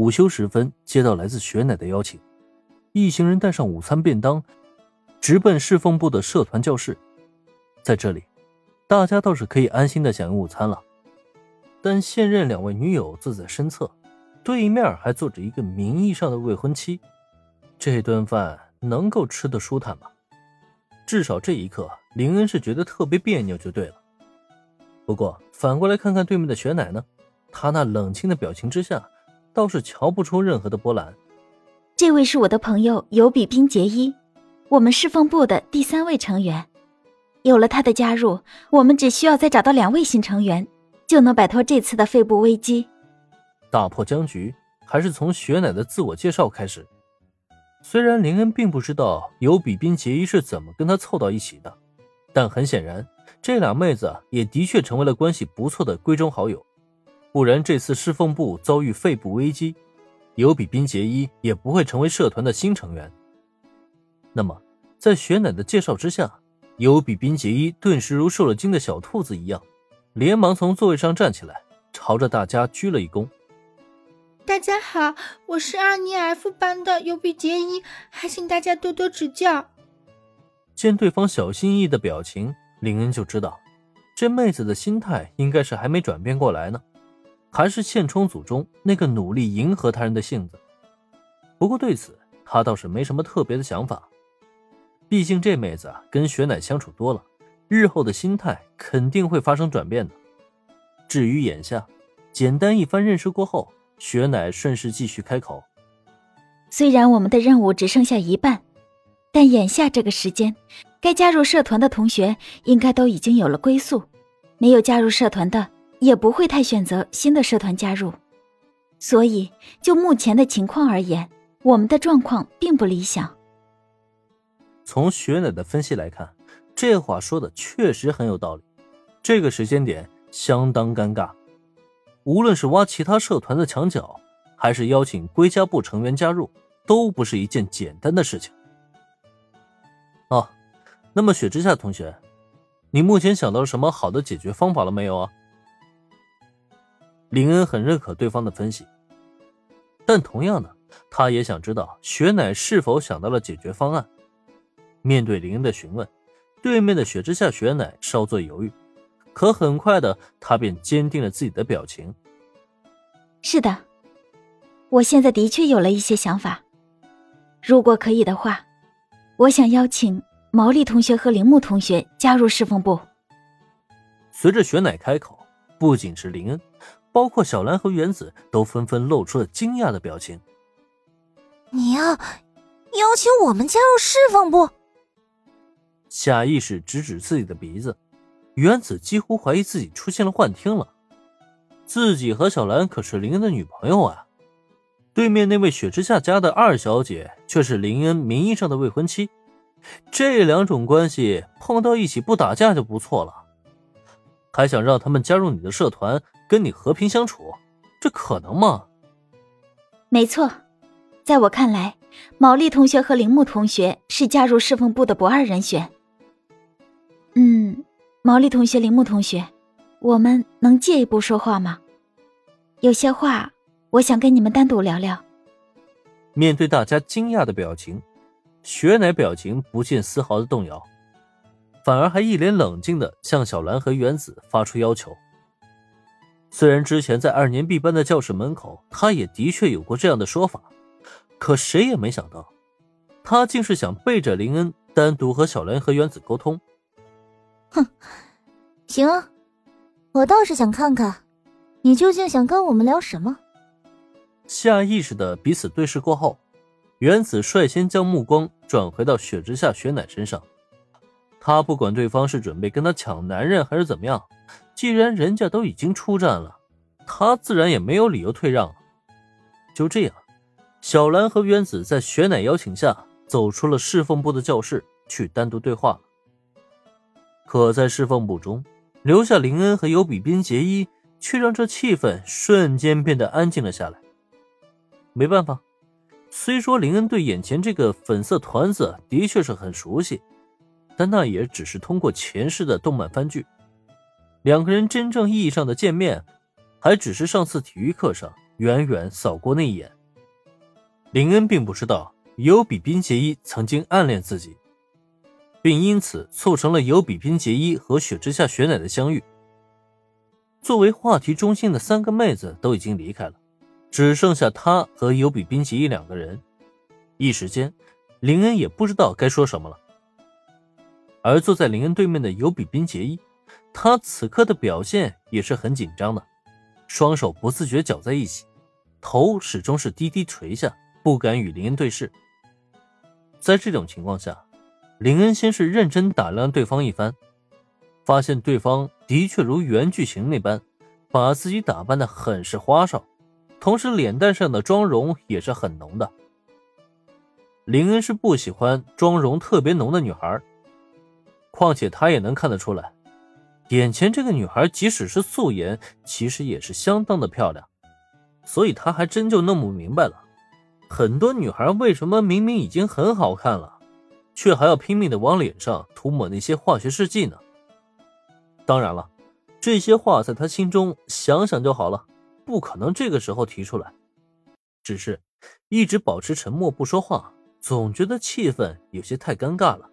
午休时分，接到来自雪乃的邀请，一行人带上午餐便当，直奔侍奉部的社团教室。在这里，大家倒是可以安心的享用午餐了。但现任两位女友坐在身侧，对面还坐着一个名义上的未婚妻，这顿饭能够吃得舒坦吗？至少这一刻，林恩是觉得特别别扭，就对了。不过反过来看看对面的雪乃呢，他那冷清的表情之下。倒是瞧不出任何的波澜。这位是我的朋友尤比冰杰伊，我们侍奉部的第三位成员。有了他的加入，我们只需要再找到两位新成员，就能摆脱这次的肺部危机。打破僵局，还是从雪乃的自我介绍开始。虽然林恩并不知道尤比冰杰伊是怎么跟他凑到一起的，但很显然，这俩妹子也的确成为了关系不错的闺中好友。不然，这次侍奉部遭遇肺部危机，尤比冰结衣也不会成为社团的新成员。那么，在雪乃的介绍之下，尤比冰结衣顿时如受了惊的小兔子一样，连忙从座位上站起来，朝着大家鞠了一躬：“大家好，我是二年 F 班的尤比杰伊，还请大家多多指教。”见对方小心翼翼的表情，林恩就知道，这妹子的心态应该是还没转变过来呢。还是现充组中那个努力迎合他人的性子，不过对此他倒是没什么特别的想法。毕竟这妹子跟雪乃相处多了，日后的心态肯定会发生转变的。至于眼下，简单一番认识过后，雪乃顺势继续开口：“虽然我们的任务只剩下一半，但眼下这个时间，该加入社团的同学应该都已经有了归宿，没有加入社团的。”也不会太选择新的社团加入，所以就目前的情况而言，我们的状况并不理想。从雪乃的分析来看，这话说的确实很有道理。这个时间点相当尴尬，无论是挖其他社团的墙角，还是邀请归家部成员加入，都不是一件简单的事情。哦，那么雪之下同学，你目前想到什么好的解决方法了没有啊？林恩很认可对方的分析，但同样的，他也想知道雪乃是否想到了解决方案。面对林恩的询问，对面的雪之下雪乃稍作犹豫，可很快的，他便坚定了自己的表情。是的，我现在的确有了一些想法。如果可以的话，我想邀请毛利同学和铃木同学加入侍奉部。随着雪乃开口，不仅是林恩。包括小兰和原子都纷纷露出了惊讶的表情。你要邀请我们加入侍奉部？下意识指指自己的鼻子，原子几乎怀疑自己出现了幻听了。自己和小兰可是林恩的女朋友啊，对面那位雪之下家的二小姐却是林恩名义上的未婚妻，这两种关系碰到一起不打架就不错了，还想让他们加入你的社团？跟你和平相处，这可能吗？没错，在我看来，毛利同学和铃木同学是加入侍奉部的不二人选。嗯，毛利同学、铃木同学，我们能借一步说话吗？有些话，我想跟你们单独聊聊。面对大家惊讶的表情，雪乃表情不见丝毫的动摇，反而还一脸冷静的向小兰和原子发出要求。虽然之前在二年 B 班的教室门口，他也的确有过这样的说法，可谁也没想到，他竟是想背着林恩单独和小兰和原子沟通。哼，行啊，我倒是想看看，你究竟想跟我们聊什么。下意识的彼此对视过后，原子率先将目光转回到雪之下雪乃身上，他不管对方是准备跟他抢男人还是怎么样。既然人家都已经出战了，他自然也没有理由退让。就这样，小兰和原子在雪乃邀请下走出了侍奉部的教室，去单独对话。可在侍奉部中，留下林恩和尤比宾结衣，却让这气氛瞬间变得安静了下来。没办法，虽说林恩对眼前这个粉色团子的确是很熟悉，但那也只是通过前世的动漫番剧。两个人真正意义上的见面，还只是上次体育课上远远扫过那一眼。林恩并不知道尤比宾杰伊曾经暗恋自己，并因此促成了尤比宾杰伊和雪之下雪乃的相遇。作为话题中心的三个妹子都已经离开了，只剩下他和尤比宾杰伊两个人。一时间，林恩也不知道该说什么了。而坐在林恩对面的尤比宾杰伊，他此刻的表现也是很紧张的，双手不自觉搅在一起，头始终是低低垂下，不敢与林恩对视。在这种情况下，林恩先是认真打量对方一番，发现对方的确如原剧情那般，把自己打扮的很是花哨，同时脸蛋上的妆容也是很浓的。林恩是不喜欢妆容特别浓的女孩。况且他也能看得出来，眼前这个女孩即使是素颜，其实也是相当的漂亮。所以他还真就弄不明白了，很多女孩为什么明明已经很好看了，却还要拼命的往脸上涂抹那些化学试剂呢？当然了，这些话在他心中想想就好了，不可能这个时候提出来。只是一直保持沉默不说话，总觉得气氛有些太尴尬了。